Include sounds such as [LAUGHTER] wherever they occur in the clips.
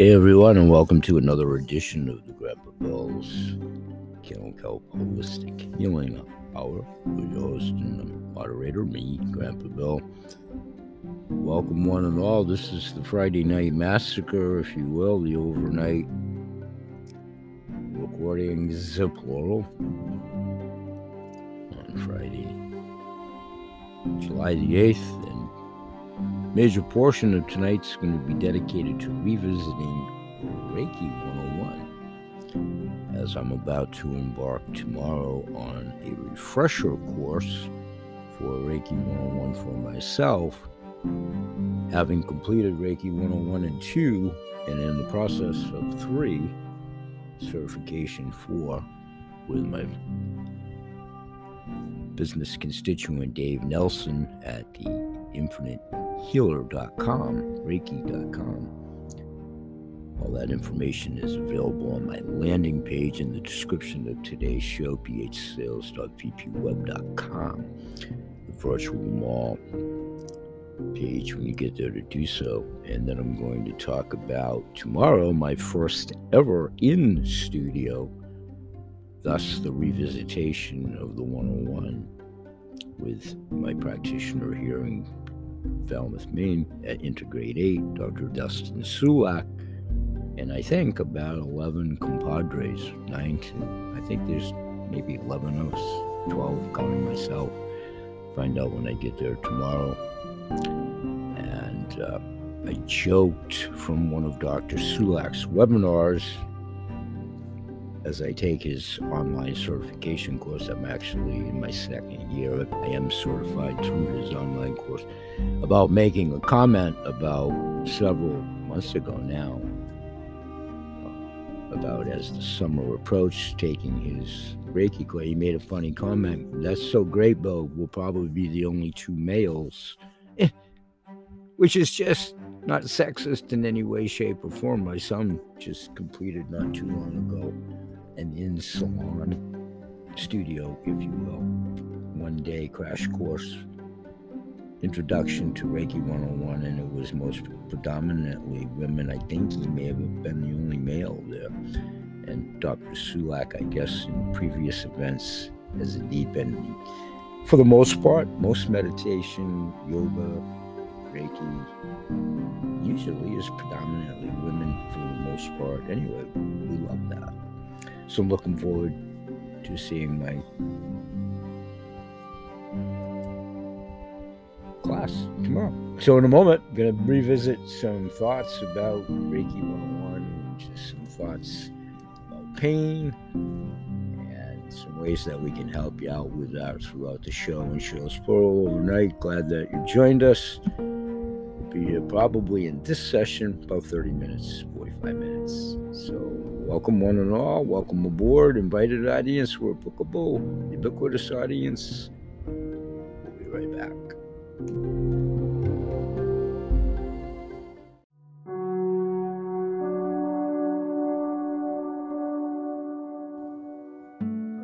Hey everyone, and welcome to another edition of the Grandpa Bill's Kennel Kelp Holistic Healing Hour with your host and moderator, me, Grandpa Bill. Welcome one and all. This is the Friday Night Massacre, if you will, the overnight recordings, uh, plural, on Friday, July the 8th, Major portion of tonight's going to be dedicated to revisiting Reiki 101 as I'm about to embark tomorrow on a refresher course for Reiki 101 for myself. Having completed Reiki 101 and 2, and in the process of 3, certification 4 with my business constituent Dave Nelson at the Infinite healer.com, reiki.com. All that information is available on my landing page in the description of today's show, phsales.vpweb.com, the virtual mall page when you get there to do so. And then I'm going to talk about tomorrow my first ever in studio, thus the revisitation of the 101 with my practitioner here in Falmouth, Maine at Integrate 8, Dr. Dustin Sulak, and I think about 11 compadres, 19. I think there's maybe 11 of us, 12 counting myself. Find out when I get there tomorrow. And uh, I joked from one of Dr. Sulak's webinars as I take his online certification course. I'm actually in my second year. I am certified through his online course about making a comment about several months ago now uh, about as the summer approached taking his Reiki class. He made a funny comment. That's so great, Bo. We'll probably be the only two males, which is just not sexist in any way, shape, or form. My son just completed not too long ago an in salon studio, if you will, one day crash course introduction to Reiki 101, and it was most predominantly women. I think he may have been the only male there. And Dr. Sulak, I guess, in previous events, has indeed been, for the most part, most meditation, yoga, Reiki, usually is predominantly women for the most part. Anyway, we love that. So I'm looking forward to seeing my class tomorrow. So in a moment, I'm going to revisit some thoughts about Reiki 101, just some thoughts about pain and some ways that we can help you out with that throughout the show and shows plural overnight. Glad that you joined us. We'll be here probably in this session about 30 minutes, 45 minutes. So Welcome, one and all. Welcome aboard. Invited audience where applicable. Ubiquitous audience. We'll be right back.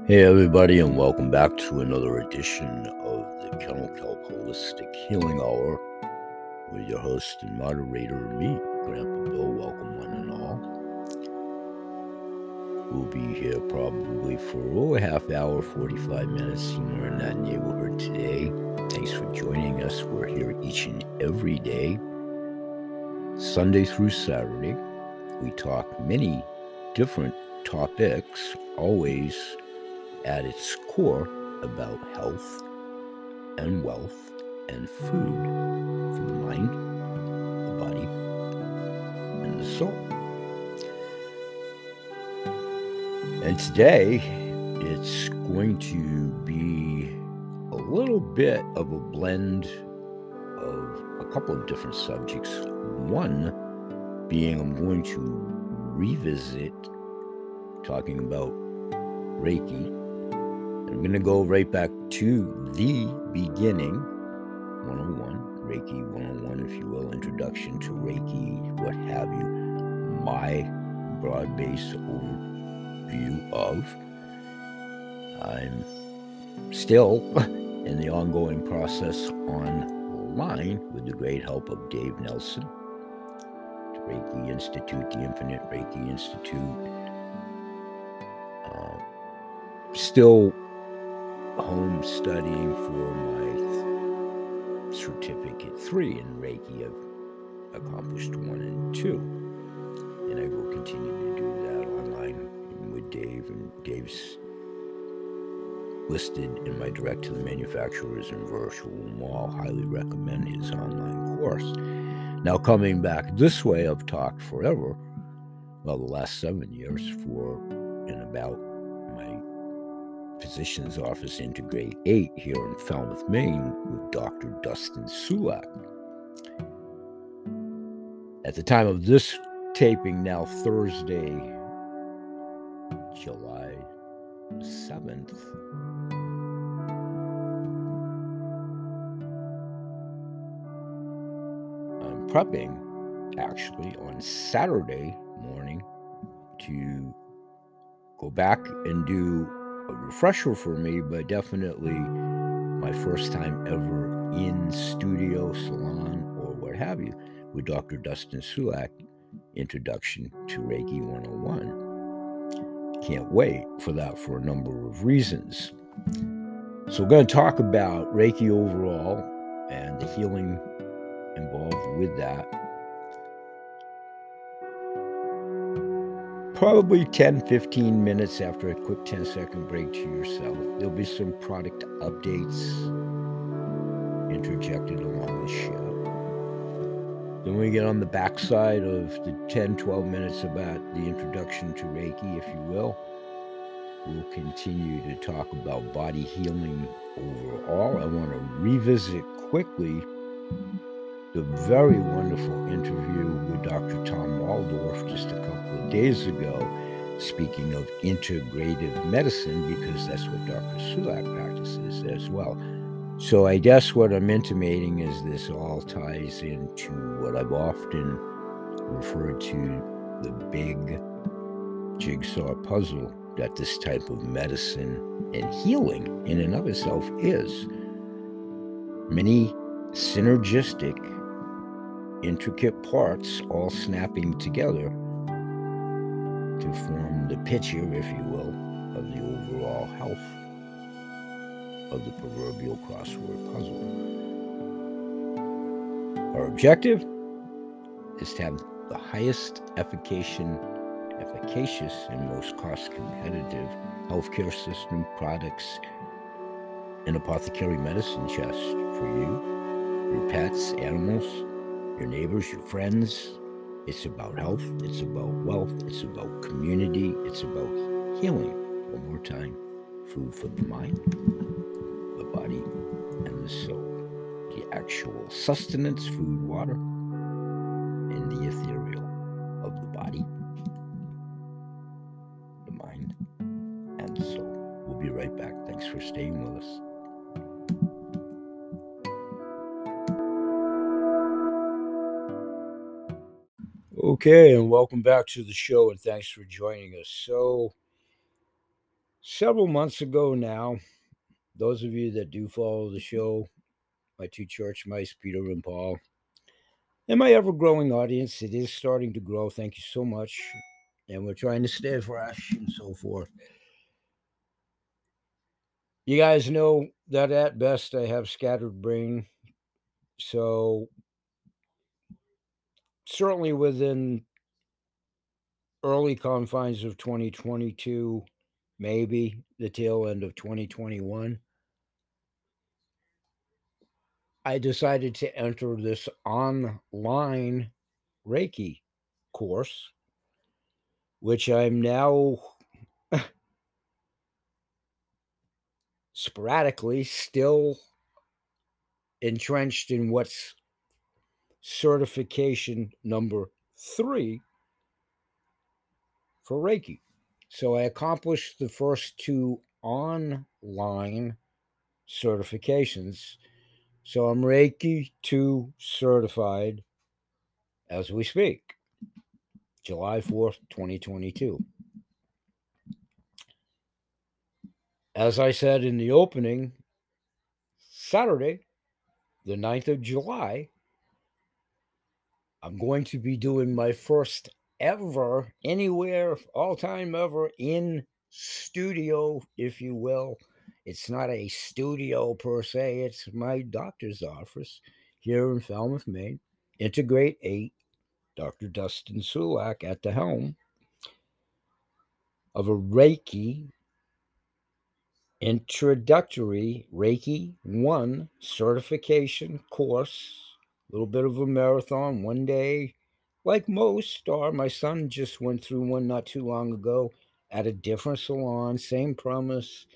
Hey, everybody, and welcome back to another edition of the Kennel Kelp Holistic Healing Hour with your host and moderator, me, Grandpa Bill. Welcome, one and all. We'll be here probably for oh, a half hour, 45 minutes, somewhere in that neighborhood today. Thanks for joining us. We're here each and every day, Sunday through Saturday. We talk many different topics, always at its core about health and wealth and food for the mind, And today, it's going to be a little bit of a blend of a couple of different subjects. One being I'm going to revisit talking about Reiki. I'm going to go right back to the beginning 101, Reiki 101, if you will, introduction to Reiki, what have you, my broad base over view of. I'm still [LAUGHS] in the ongoing process online with the great help of Dave Nelson to Reiki Institute, the Infinite Reiki Institute. Uh, still home studying for my th- certificate three in Reiki. I've accomplished one and two, and I will continue to do that online with Dave. And Dave's listed in my direct to the manufacturers and virtual mall. Highly recommend his online course. Now, coming back this way, I've talked forever, well, the last seven years, for and about my physician's office Integrate 8 here in Falmouth, Maine, with Dr. Dustin Sulak. At the time of this taping, now Thursday, July 7th, I'm prepping actually on Saturday morning to go back and do a refresher for me, but definitely my first time ever in studio, salon, or what have you, with Dr. Dustin Sulak, Introduction to Reiki 101. Can't wait for that for a number of reasons. So, we're going to talk about Reiki overall and the healing involved with that. Probably 10 15 minutes after a quick 10 second break to yourself. There'll be some product updates interjected along the show. Then we get on the backside of the 10 12 minutes about the introduction to Reiki, if you will. We'll continue to talk about body healing overall. I want to revisit quickly the very wonderful interview with Dr. Tom Waldorf just a couple of days ago, speaking of integrative medicine, because that's what Dr. Sulak practices as well. So I guess what I'm intimating is this all ties into what I've often referred to the big jigsaw puzzle that this type of medicine and healing in and of itself is. Many synergistic intricate parts all snapping together to form the picture, if you will, of the proverbial crossword puzzle. Our objective is to have the highest effication, efficacious and most cost competitive healthcare system products and apothecary medicine chest for you, your pets, animals, your neighbors, your friends. It's about health, it's about wealth, it's about community, it's about healing. One more time food for the mind, body, and the soul. The actual sustenance, food, water, and the ethereal of the body, the mind, and the soul. We'll be right back. Thanks for staying with us. Okay, and welcome back to the show, and thanks for joining us. So, several months ago now, those of you that do follow the show, my two church mice, Peter and Paul, and my ever growing audience, it is starting to grow. Thank you so much. And we're trying to stay fresh and so forth. You guys know that at best I have scattered brain. So, certainly within early confines of 2022, maybe the tail end of 2021, I decided to enter this online Reiki course, which I'm now sporadically still entrenched in what's certification number three for Reiki. So I accomplished the first two online certifications. So I'm Reiki 2 certified as we speak, July 4th, 2022. As I said in the opening, Saturday, the 9th of July, I'm going to be doing my first ever, anywhere, all time ever in studio, if you will. It's not a studio per se, it's my doctor's office here in Falmouth, Maine. Integrate 8, Dr. Dustin Sulak at the helm of a Reiki introductory Reiki 1 certification course. A little bit of a marathon, one day, like most are. My son just went through one not too long ago at a different salon, same premise,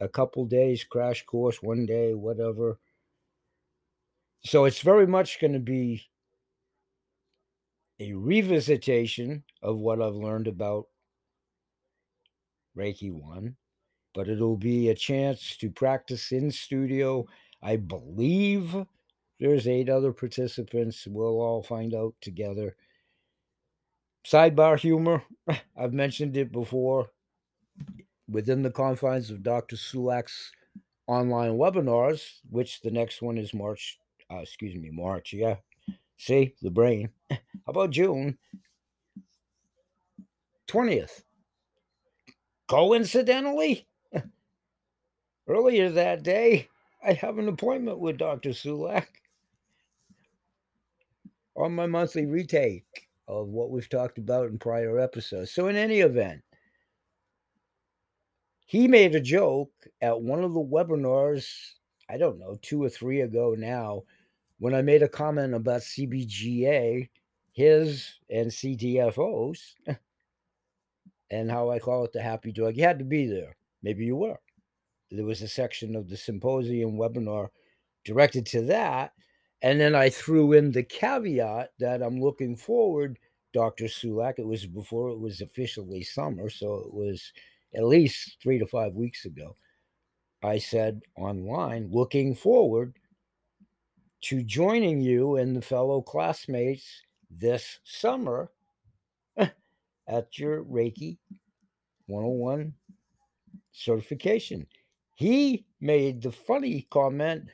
a couple days crash course, one day, whatever. So it's very much going to be a revisitation of what I've learned about Reiki 1, but it'll be a chance to practice in studio. I believe there's eight other participants. We'll all find out together. Sidebar humor [LAUGHS] I've mentioned it before within the confines of Dr. Sulak's online webinars, which the next one is March, uh, excuse me, March. Yeah. See, the brain. [LAUGHS] How about June 20th? Coincidentally, [LAUGHS] earlier that day, I have an appointment with Dr. Sulak on my monthly retake of what we've talked about in prior episodes. So, in any event, he made a joke at one of the webinars, I don't know, two or three ago now, when I made a comment about CBGA, his and CTFOs, and how I call it the happy drug. You had to be there. Maybe you were. There was a section of the symposium webinar directed to that. And then I threw in the caveat that I'm looking forward, Dr. Sulak. It was before it was officially summer, so it was at least three to five weeks ago. I said online, looking forward to joining you and the fellow classmates this summer [LAUGHS] at your Reiki 101 certification. He made the funny comment,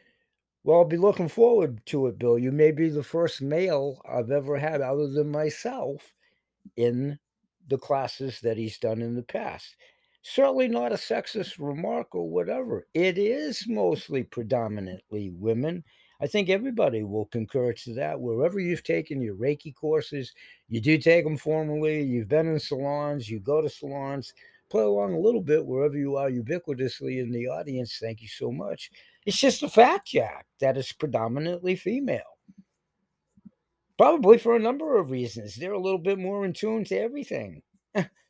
Well, I'll be looking forward to it, Bill. You may be the first male I've ever had, other than myself, in the classes that he's done in the past. Certainly not a sexist remark or whatever. It is mostly predominantly women. I think everybody will concur to that. Wherever you've taken your Reiki courses, you do take them formally, you've been in salons, you go to salons, play along a little bit wherever you are ubiquitously in the audience. Thank you so much. It's just a fact, Jack, that is predominantly female. Probably for a number of reasons. They're a little bit more in tune to everything. [LAUGHS]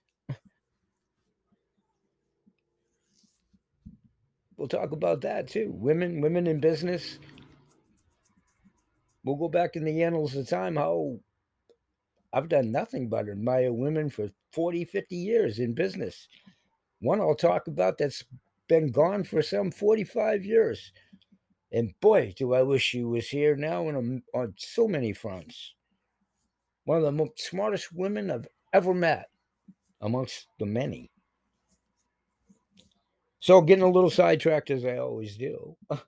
we'll talk about that too. Women, women in business, we'll go back in the annals of time how I've done nothing but admire women for 40, 50 years in business. One I'll talk about that's been gone for some 45 years. And boy, do I wish she was here now on, um, on so many fronts. One of the most smartest women I've ever met amongst the many. So, getting a little sidetracked as I always do, [LAUGHS]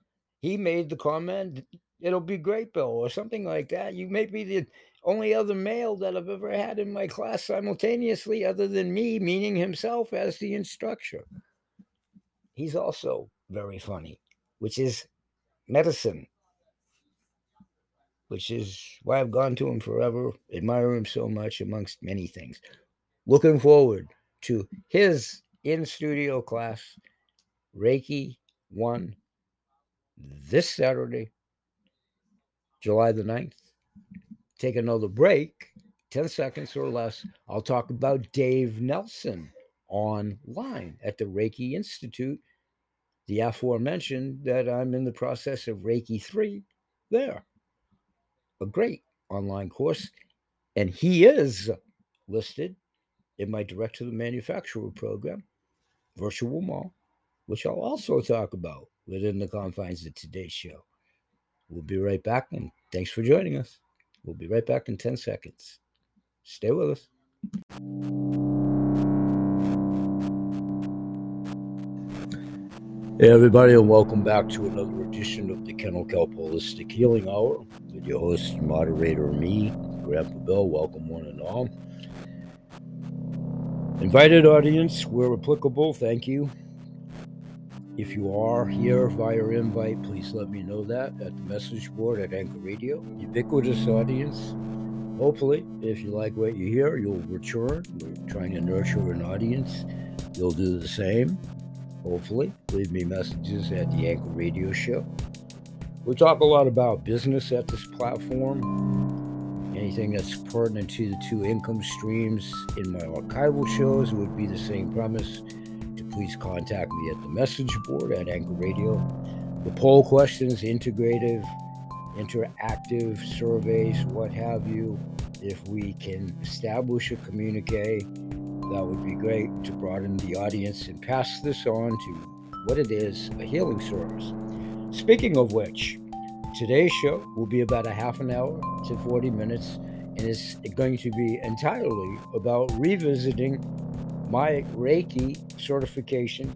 he made the comment it'll be great, Bill, or something like that. You may be the only other male that I've ever had in my class simultaneously, other than me, meaning himself as the instructor. He's also very funny, which is medicine, which is why I've gone to him forever, admire him so much, amongst many things. Looking forward to his in studio class, Reiki 1, this Saturday, July the 9th. Take another break, 10 seconds or less. I'll talk about Dave Nelson online at the Reiki Institute, the aforementioned that I'm in the process of Reiki 3 there. A great online course. And he is listed in my direct to the manufacturer program, Virtual Mall, which I'll also talk about within the confines of today's show. We'll be right back, and thanks for joining us. We'll be right back in 10 seconds. Stay with us. Hey, everybody, and welcome back to another edition of the Kennel Kelp Holistic Healing Hour with your host and moderator, me, Grandpa Bill. Welcome, one and all. Invited audience, where applicable, thank you. If you are here via invite, please let me know that at the message board at Anchor Radio. Ubiquitous audience, hopefully, if you like what you hear, you'll return. We're trying to nurture an audience. You'll do the same hopefully. Leave me messages at the Anchor Radio Show. We talk a lot about business at this platform. Anything that's pertinent to the two income streams in my archival shows would be the same premise. Please contact me at the message board at Anchor Radio. The poll questions, integrative, interactive surveys, what have you. If we can establish a communique that would be great to broaden the audience and pass this on to what it is a healing service. Speaking of which, today's show will be about a half an hour to 40 minutes and it's going to be entirely about revisiting my Reiki certification.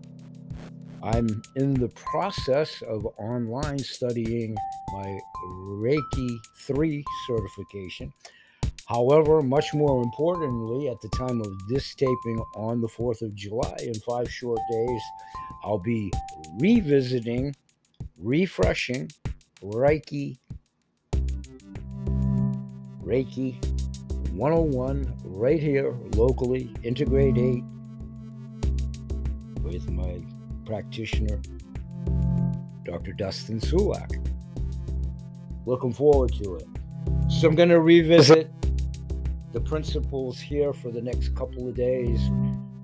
I'm in the process of online studying my Reiki 3 certification. However, much more importantly, at the time of this taping on the 4th of July, in five short days, I'll be revisiting, refreshing Reiki, Reiki 101 right here locally, Integrate 8, with my practitioner, Dr. Dustin Sulak. Looking forward to it. So I'm going to revisit the principles here for the next couple of days,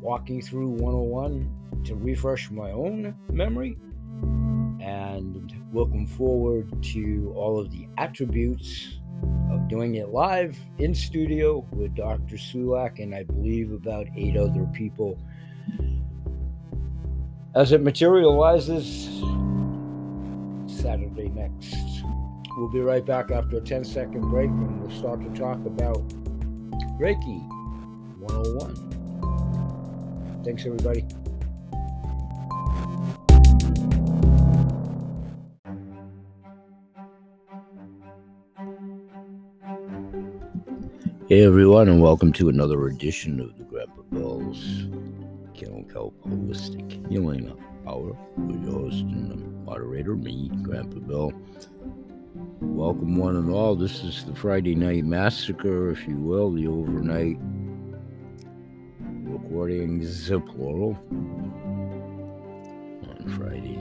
walking through 101 to refresh my own memory and looking forward to all of the attributes of doing it live in studio with Dr. Sulak and I believe about eight other people. As it materializes Saturday next. We'll be right back after a 10 second break and we'll start to talk about Reiki 101. Thanks, everybody. Hey, everyone, and welcome to another edition of the Grandpa Bill's Kennel Kelp Holistic Healing Hour with your host and moderator, me, Grandpa Bill. Welcome, one and all. This is the Friday Night Massacre, if you will, the overnight recordings, uh, plural, on Friday,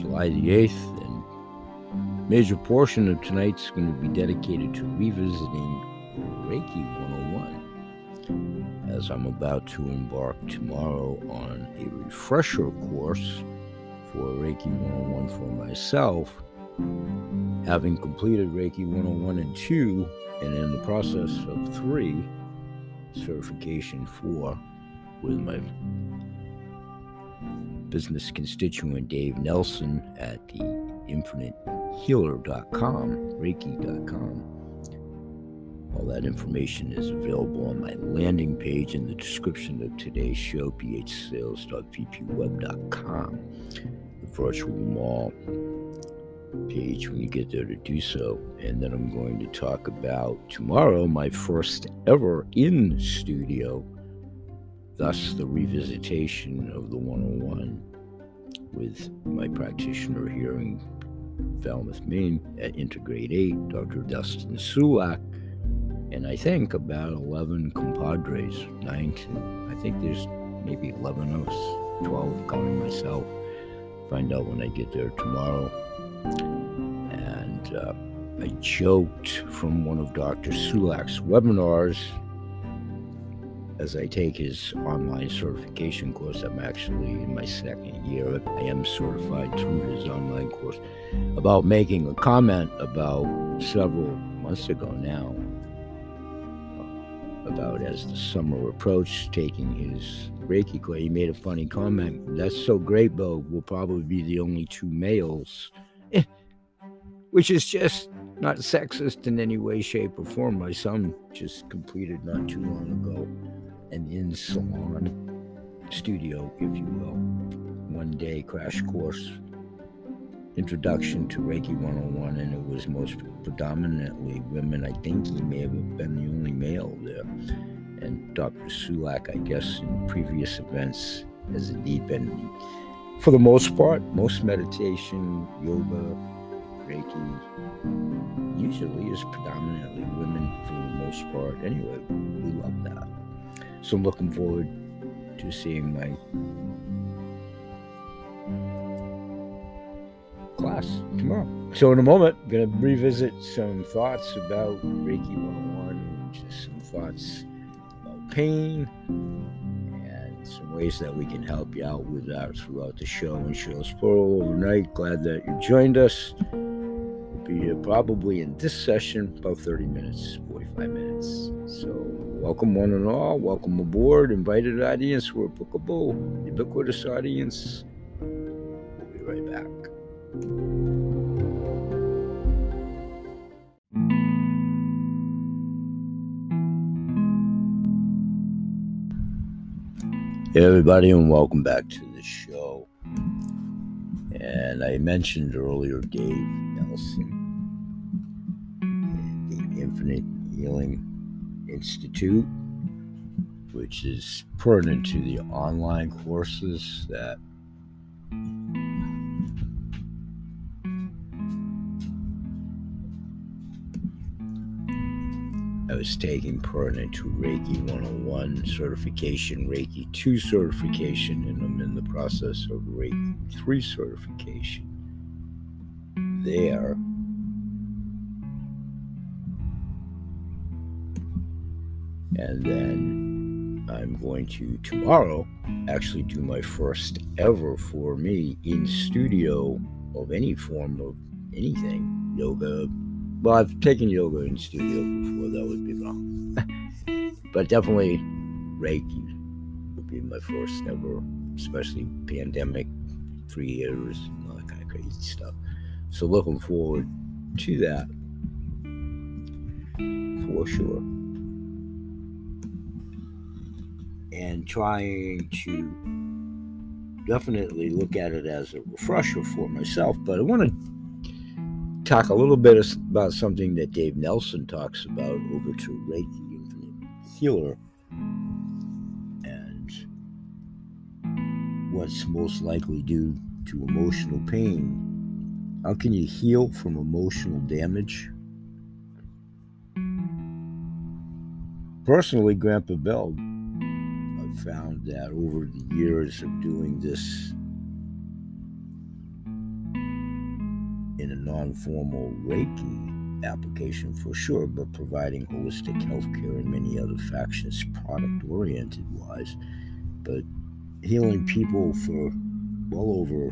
July the 8th. Major portion of tonight's going to be dedicated to revisiting Reiki 101, as I'm about to embark tomorrow on a refresher course for Reiki 101 for myself. Having completed Reiki 101 and 2, and in the process of 3, certification 4 with my business constituent Dave Nelson at the infinitehealer.com, reiki.com. All that information is available on my landing page in the description of today's show, phsales.vpweb.com, the virtual mall page when you get there to do so. And then I'm going to talk about tomorrow my first ever in studio, thus the revisitation of the 101 with my practitioner here in Falmouth, Maine at Integrate 8, Dr. Dustin Sulak. And I think about 11 compadres, 9 I think there's maybe 11 of us, 12 counting myself. Find out when I get there tomorrow. And uh, I joked from one of Dr. Sulak's webinars as I take his online certification course. I'm actually in my second year. I am certified through his online course about making a comment about several months ago now about as the summer approached, taking his Reiki class. He made a funny comment. That's so great, Bo. We'll probably be the only two males eh. which is just not sexist in any way, shape, or form. My son just completed not too long ago an in salon studio, if you will, one day crash course introduction to Reiki 101, and it was most predominantly women. I think he may have been the only male there. And Dr. Sulak, I guess, in previous events, has a deep end. For the most part, most meditation, yoga, Reiki, usually is predominantly women for the most part. Anyway, we love that. So I'm looking forward to seeing my class tomorrow. So in a moment, I'm going to revisit some thoughts about Reiki 101, just some thoughts about pain and some ways that we can help you out with that throughout the show and shows plural overnight. Glad that you joined us. We'll be here probably in this session about 30 minutes, 45 minutes. So welcome one and all. Welcome aboard. Invited audience. We're a bookable. Ubiquitous audience. We'll be right back. Hey, everybody, and welcome back to the show. And I mentioned earlier Dave Nelson, the Infinite Healing Institute, which is pertinent to the online courses that was taking pertinent to Reiki 101 certification, Reiki 2 certification, and I'm in the process of Reiki 3 certification. There, and then I'm going to tomorrow actually do my first ever for me in studio of any form of anything yoga, well, I've taken yoga in studio before. That would be wrong, but definitely Reiki would be my first ever, especially pandemic, three years, and all that kind of crazy stuff. So looking forward to that for sure, and trying to definitely look at it as a refresher for myself. But I want to talk a little bit about something that Dave Nelson talks about over to Reiki Infinite Healer and what's most likely due to emotional pain. How can you heal from emotional damage? Personally, Grandpa Bill, I've found that over the years of doing this non formal Reiki application for sure, but providing holistic healthcare and many other factions, product oriented wise. But healing people for well over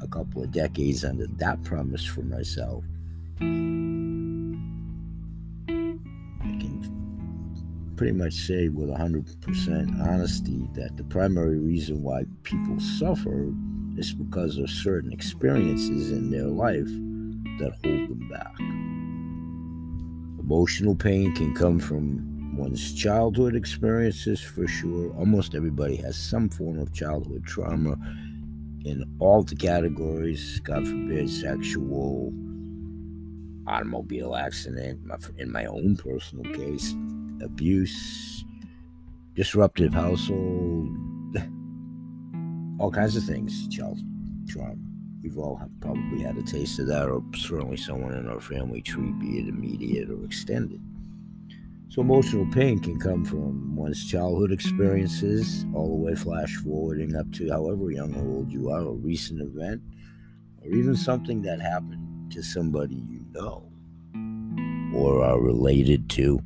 a couple of decades under that premise for myself. I can pretty much say with 100% honesty that the primary reason why people suffer is because of certain experiences in their life that hold them back. Emotional pain can come from one's childhood experiences for sure. Almost everybody has some form of childhood trauma in all the categories, God forbid, sexual, automobile accident, in my own personal case, abuse, disruptive household, [LAUGHS] all kinds of things, child trauma. We've all have probably had a taste of that, or certainly someone in our family tree, be it immediate or extended. So, emotional pain can come from one's childhood experiences, all the way flash forwarding up to however young or old you are, a recent event, or even something that happened to somebody you know or are related to.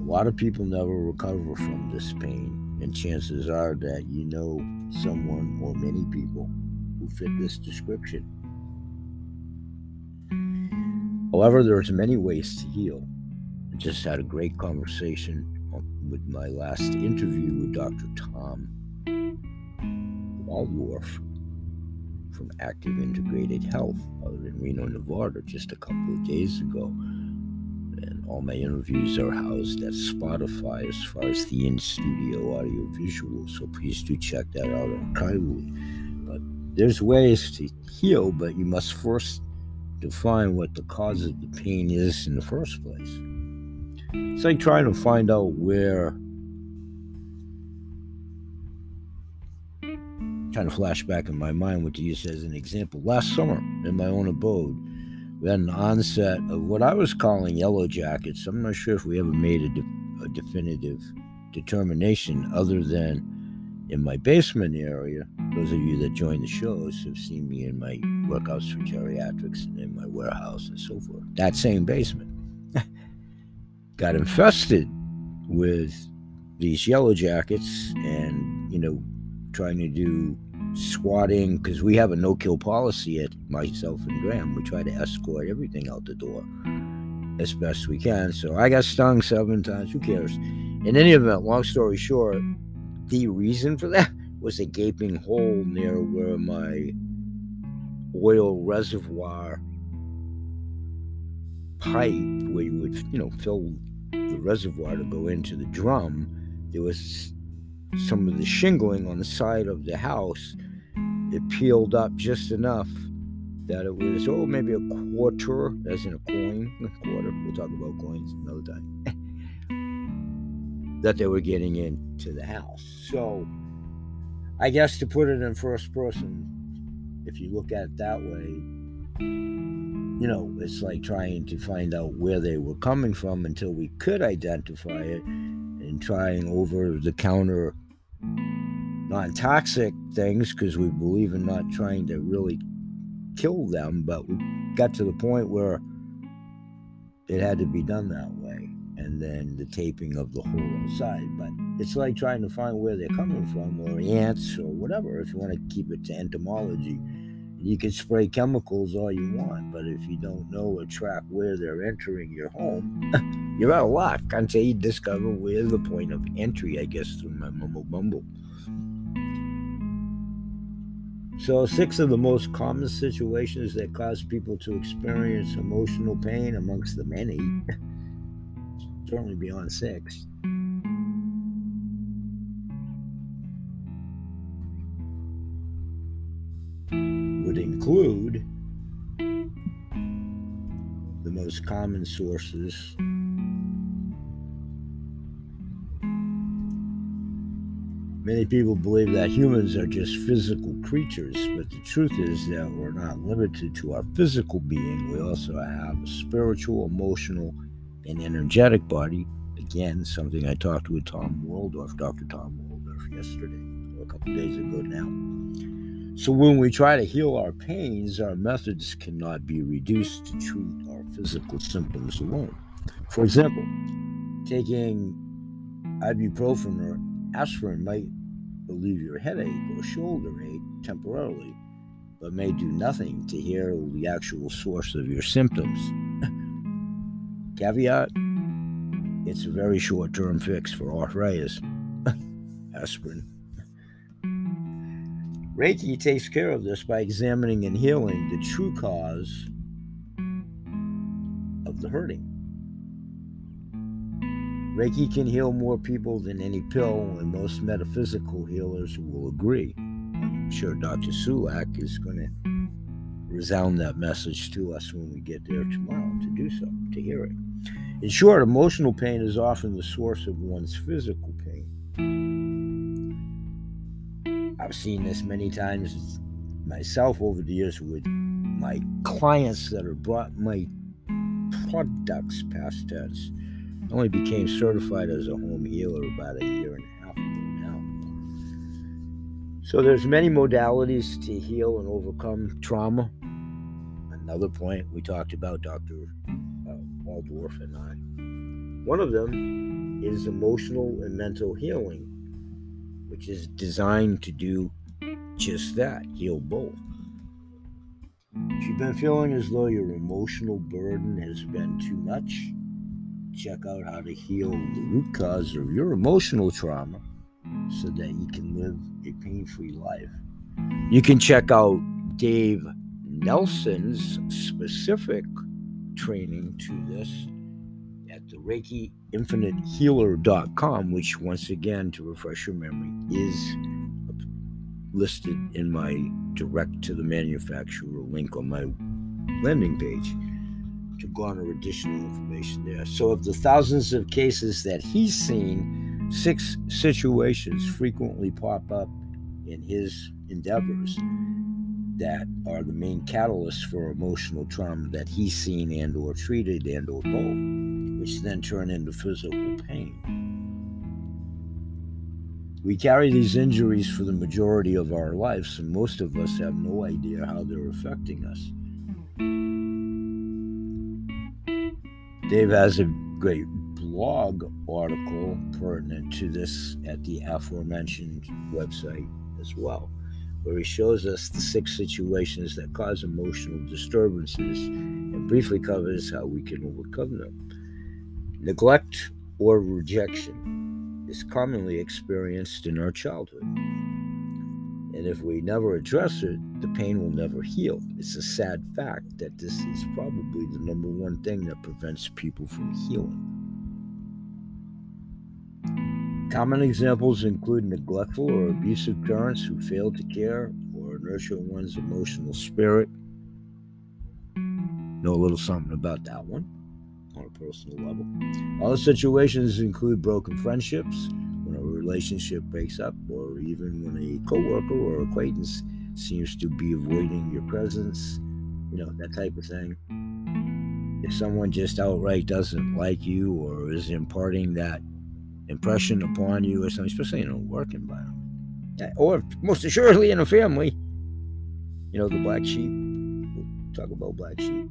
A lot of people never recover from this pain, and chances are that you know someone or many people who fit this description. However, there's many ways to heal. I just had a great conversation with my last interview with Dr. Tom Waldorf from Active Integrated Health out in Reno, Nevada, just a couple of days ago All my interviews are housed at Spotify as far as the in studio audio visual, so please do check that out archivally. But there's ways to heal, but you must first define what the cause of the pain is in the first place. It's like trying to find out where. Trying to flash back in my mind what to use as an example. Last summer in my own abode, an onset of what I was calling yellow jackets. I'm not sure if we ever made a, de- a definitive determination other than in my basement area. Those of you that join the shows have seen me in my workouts for geriatrics and in my warehouse and so forth. That same basement [LAUGHS] got infested with these yellow jackets and, you know, trying to do swatting because we have a no kill policy at myself and Graham. We try to escort everything out the door as best we can. So I got stung seven times. Who cares? In any event, long story short, the reason for that [LAUGHS] was a gaping hole near where my oil reservoir pipe, where you would, you know, fill the reservoir to go into the drum. There was some of the shingling on the side of the house, it peeled up just enough that it was, oh, maybe a quarter, as in a coin, a quarter. We'll talk about coins another time. [LAUGHS] that they were getting into the house. So, I guess to put it in first person, if you look at it that way, you know, it's like trying to find out where they were coming from until we could identify it and trying over the counter non toxic things because we believe in not trying to really kill them, but we got to the point where it had to be done that way. And then the taping of the hole inside. But it's like trying to find where they're coming from, or ants, or whatever, if you want to keep it to entomology. You can spray chemicals all you want, but if you don't know or track where they're entering your home, [LAUGHS] you're out of luck until you discover where the point of entry, I guess, through my mumble bumble. So, six of the most common situations that cause people to experience emotional pain amongst the many, [LAUGHS] certainly beyond six, would include the most common sources Many people believe that humans are just physical creatures, but the truth is that we're not limited to our physical being. We also have a spiritual, emotional, and energetic body. Again, something I talked with Tom Waldorf, Dr. Tom Waldorf, yesterday, or a couple days ago now. So, when we try to heal our pains, our methods cannot be reduced to treat our physical symptoms alone. For example, taking ibuprofen or aspirin might relieve your headache or shoulder ache temporarily, but may do nothing to heal the actual source of your symptoms. [LAUGHS] Caveat it's a very short term fix for arthritis. [LAUGHS] aspirin. Reiki takes care of this by examining and healing the true cause of the hurting. Reiki can heal more people than any pill, and most metaphysical healers will agree. I'm sure Dr. Sulak is going to resound that message to us when we get there tomorrow to do so, to hear it. In short, emotional pain is often the source of one's physical pain. I've seen this many times myself over the years with my clients that have brought my products past tense I only became certified as a home healer about a year and a half ago now. So there's many modalities to heal and overcome trauma. Another point we talked about, Dr. Uh, Waldorf and I. One of them is emotional and mental healing, which is designed to do just that, heal both. If you've been feeling as though your emotional burden has been too much, check out how to heal the root cause of your emotional trauma so that you can live a pain free life. You can check out Dave Nelson's specific training to this at the Reiki Infinite Healer.com, which, once again, to refresh your memory, is listed in my direct to the manufacturer link on my landing page to garner additional information there. So, of the thousands of cases that he's seen, six situations frequently pop up in his endeavors that are the main catalysts for emotional trauma that he's seen and or treated and or both which then turn into physical pain we carry these injuries for the majority of our lives and most of us have no idea how they're affecting us dave has a great blog article pertinent to this at the aforementioned website as well where he shows us the six situations that cause emotional disturbances and briefly covers how we can overcome them. Neglect or rejection is commonly experienced in our childhood. And if we never address it, the pain will never heal. It's a sad fact that this is probably the number one thing that prevents people from healing. Common examples include neglectful or abusive parents who fail to care or nurture one's emotional spirit. Know a little something about that one on a personal level. Other situations include broken friendships, when a relationship breaks up, or even when a coworker or acquaintance seems to be avoiding your presence, you know, that type of thing. If someone just outright doesn't like you or is imparting that impression upon you or something, especially in a work environment. Or most assuredly in a family. You know, the black sheep. We'll talk about black sheep.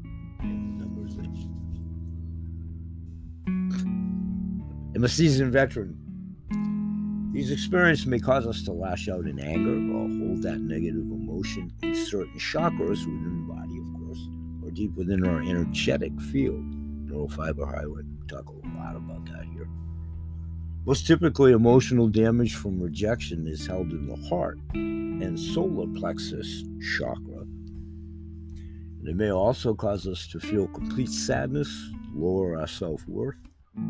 I'm a seasoned veteran. These experiences may cause us to lash out in anger or hold that negative emotion in certain chakras within the body, of course, or deep within our energetic field. Neurofiber highway. We talk a lot about that here. Most typically, emotional damage from rejection is held in the heart and solar plexus chakra. And it may also cause us to feel complete sadness, lower our self worth,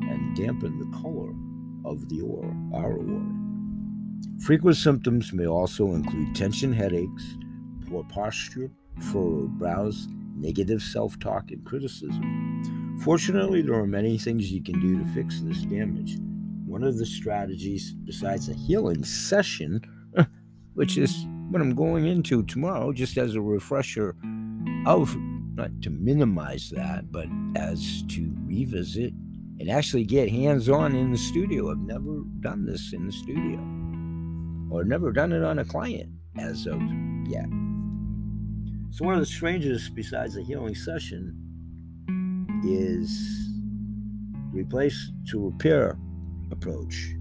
and dampen the color of the aura, our aura. Frequent symptoms may also include tension headaches, poor posture, furrowed brows, negative self talk, and criticism. Fortunately, there are many things you can do to fix this damage. One of the strategies, besides a healing session, [LAUGHS] which is what I'm going into tomorrow, just as a refresher of not to minimize that, but as to revisit and actually get hands on in the studio. I've never done this in the studio or never done it on a client as of yet. So, one of the strangest, besides a healing session, is replace to repair approach.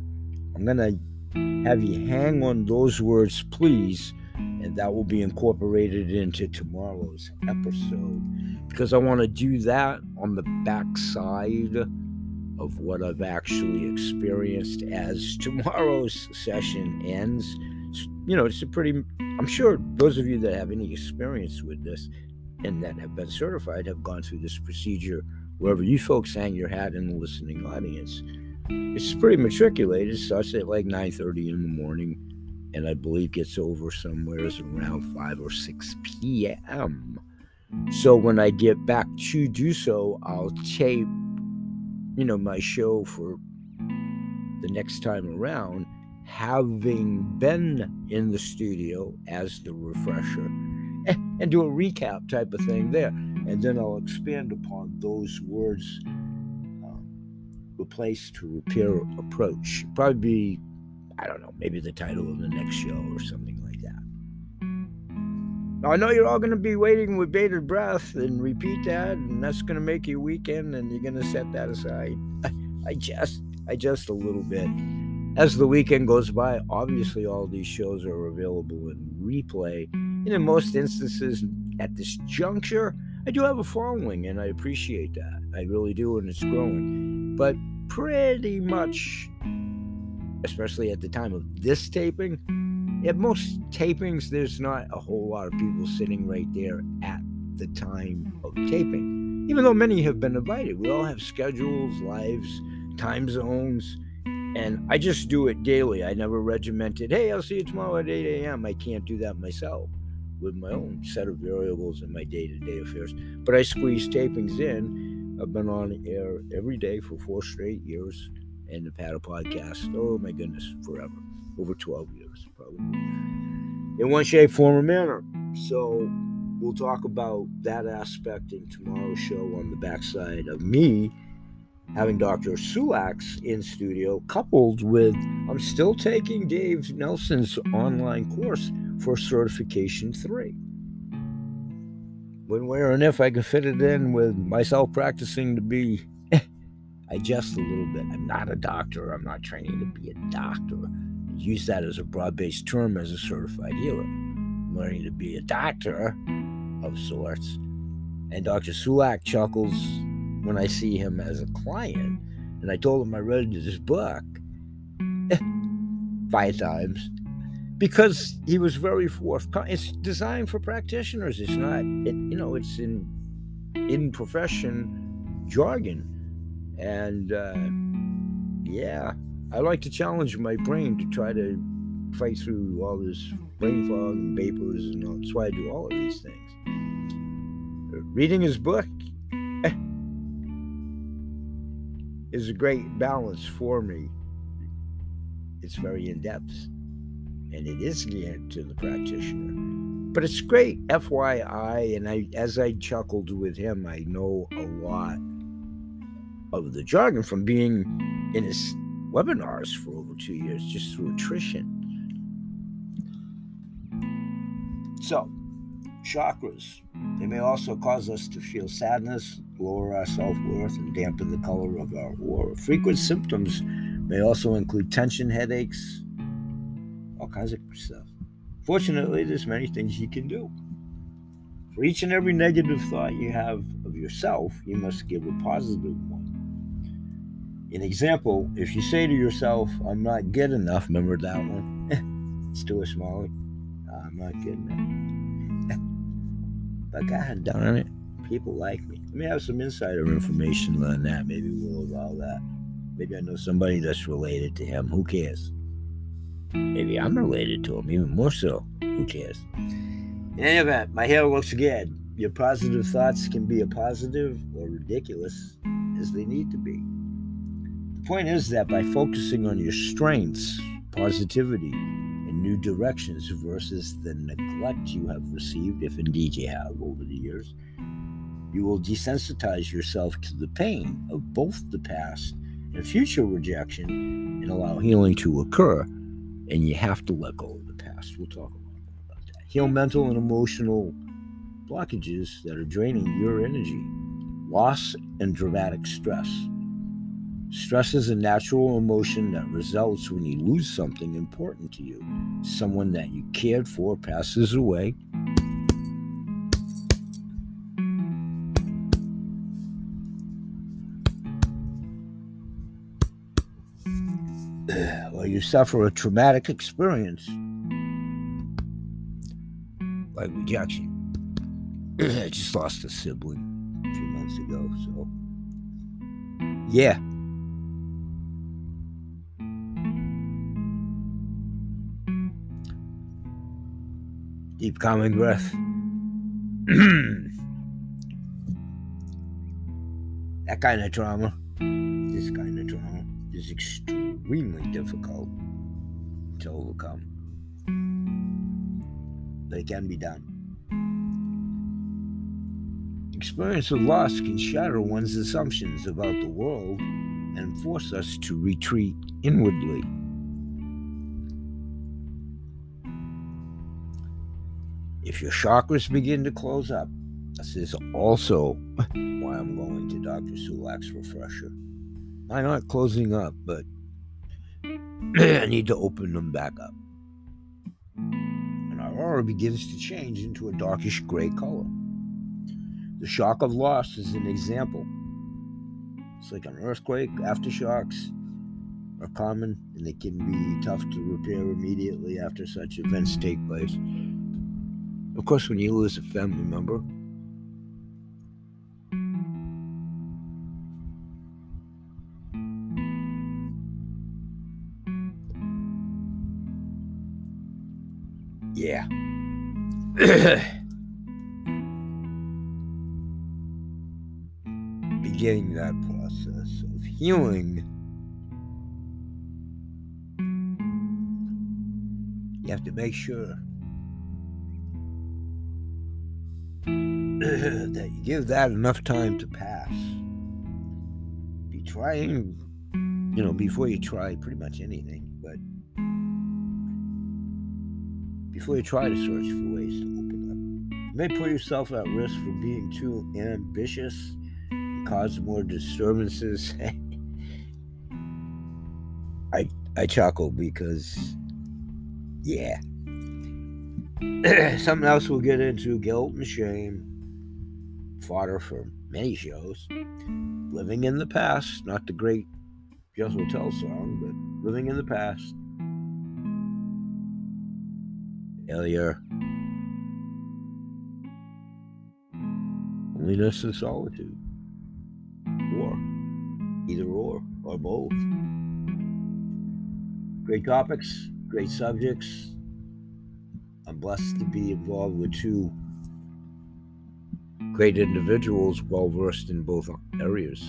I'm going to have you hang on those words, please, and that will be incorporated into tomorrow's episode because I want to do that on the backside of what I've actually experienced as [LAUGHS] tomorrow's session ends. You know, it's a pretty, I'm sure those of you that have any experience with this and that have been certified have gone through this procedure wherever you folks hang your hat in the listening audience it's pretty matriculated. Starts at like 9:30 in the morning, and I believe gets over somewhere around 5 or 6 p.m. So when I get back to do so, I'll tape, you know, my show for the next time around, having been in the studio as the refresher, and do a recap type of thing there, and then I'll expand upon those words um, replace to repair approach. Probably be, I don't know, maybe the title of the next show or something. Now, I know you're all going to be waiting with bated breath and repeat that, and that's going to make your weekend, and you're going to set that aside. [LAUGHS] I just, I just a little bit. As the weekend goes by, obviously all these shows are available in replay. And in most instances, at this juncture, I do have a following, and I appreciate that. I really do, and it's growing. But pretty much, especially at the time of this taping, at most tapings, there's not a whole lot of people sitting right there at the time hmm. of taping. even though many have been invited. We all have schedules, lives, time zones, and I just do it daily. I never regimented, hey, I'll see you tomorrow at 8 a.m. I can't do that myself with my own set of variables in my day to day affairs. But I squeeze tapings in. I've been on air every day for four straight years and have had a podcast, oh my goodness, forever. Over 12 years, probably. In one shape, form, or manner. So we'll talk about that aspect in tomorrow's show on the backside of me having Dr. Sulax in studio, coupled with I'm still taking Dave Nelson's online course for certification three. When, where, and if I can fit it in with myself practicing to be, [LAUGHS] I just a little bit. I'm not a doctor. I'm not training to be a doctor. Use that as a broad based term as a certified healer. I'm learning to be a doctor of sorts. And Dr. Sulak chuckles when I see him as a client. And I told him I read his book [LAUGHS] five times because he was very forthcoming. It's designed for practitioners. It's not, it, you know, it's in in profession jargon, and uh, yeah, I like to challenge my brain to try to fight through all this brain fog and vapors, and all. that's why I do all of these things. Reading his book eh, is a great balance for me. It's very in depth and it is geared to the practitioner. But it's great, FYI. And I, as I chuckled with him, I know a lot of the jargon from being in his webinars for over two years, just through attrition. So, chakras. They may also cause us to feel sadness, lower our self worth, and dampen the color of our aura. Frequent symptoms may also include tension, headaches, all kinds of stuff. Fortunately, there's many things you can do. For each and every negative thought you have of yourself, you must give a positive one. An example, if you say to yourself, I'm not good enough, remember that one? [LAUGHS] it's too small. I'm not good enough. [LAUGHS] but God darn it, people like me. Let me have some insider information on that. Maybe we'll allow that. Maybe I know somebody that's related to him. Who cares? Maybe I'm related to him, even more so. Who cares? In any event, my hair looks good. Your positive thoughts can be a positive or ridiculous as they need to be. Point is that by focusing on your strengths, positivity, and new directions versus the neglect you have received, if indeed you have over the years, you will desensitize yourself to the pain of both the past and future rejection and allow healing to occur and you have to let go of the past. We'll talk a lot about that. Heal mental and emotional blockages that are draining your energy, loss, and dramatic stress. Stress is a natural emotion that results when you lose something important to you. Someone that you cared for passes away. [SIGHS] or you suffer a traumatic experience like rejection. [CLEARS THROAT] I just lost a sibling a few months ago, so yeah. Deep calming breath. [CLEARS THROAT] that kind of trauma, this kind of trauma, is extremely difficult to overcome. But it can be done. Experience of loss can shatter one's assumptions about the world and force us to retreat inwardly. Your chakras begin to close up, this is also why I'm going to Dr. Sulak's refresher. I'm not closing up, but [CLEARS THROAT] I need to open them back up. And our aura begins to change into a darkish gray color. The shock of loss is an example. It's like an earthquake, aftershocks are common and they can be tough to repair immediately after such events take place. Of course, when you lose a family member, yeah. [COUGHS] Beginning that process of healing, you have to make sure [LAUGHS] that you give that enough time to pass. Be trying, you know, before you try pretty much anything, but before you try to search for ways to open up, you may put yourself at risk for being too ambitious and cause more disturbances. [LAUGHS] I I chuckle because yeah. [CLEARS THROAT] Something else we'll get into guilt and shame fodder for many shows. Living in the past, not the great Jethro Tull song, but living in the past. Failure. Loneliness and solitude. Or either or, or both. Great topics, great subjects. I'm blessed to be involved with two great individuals well versed in both areas.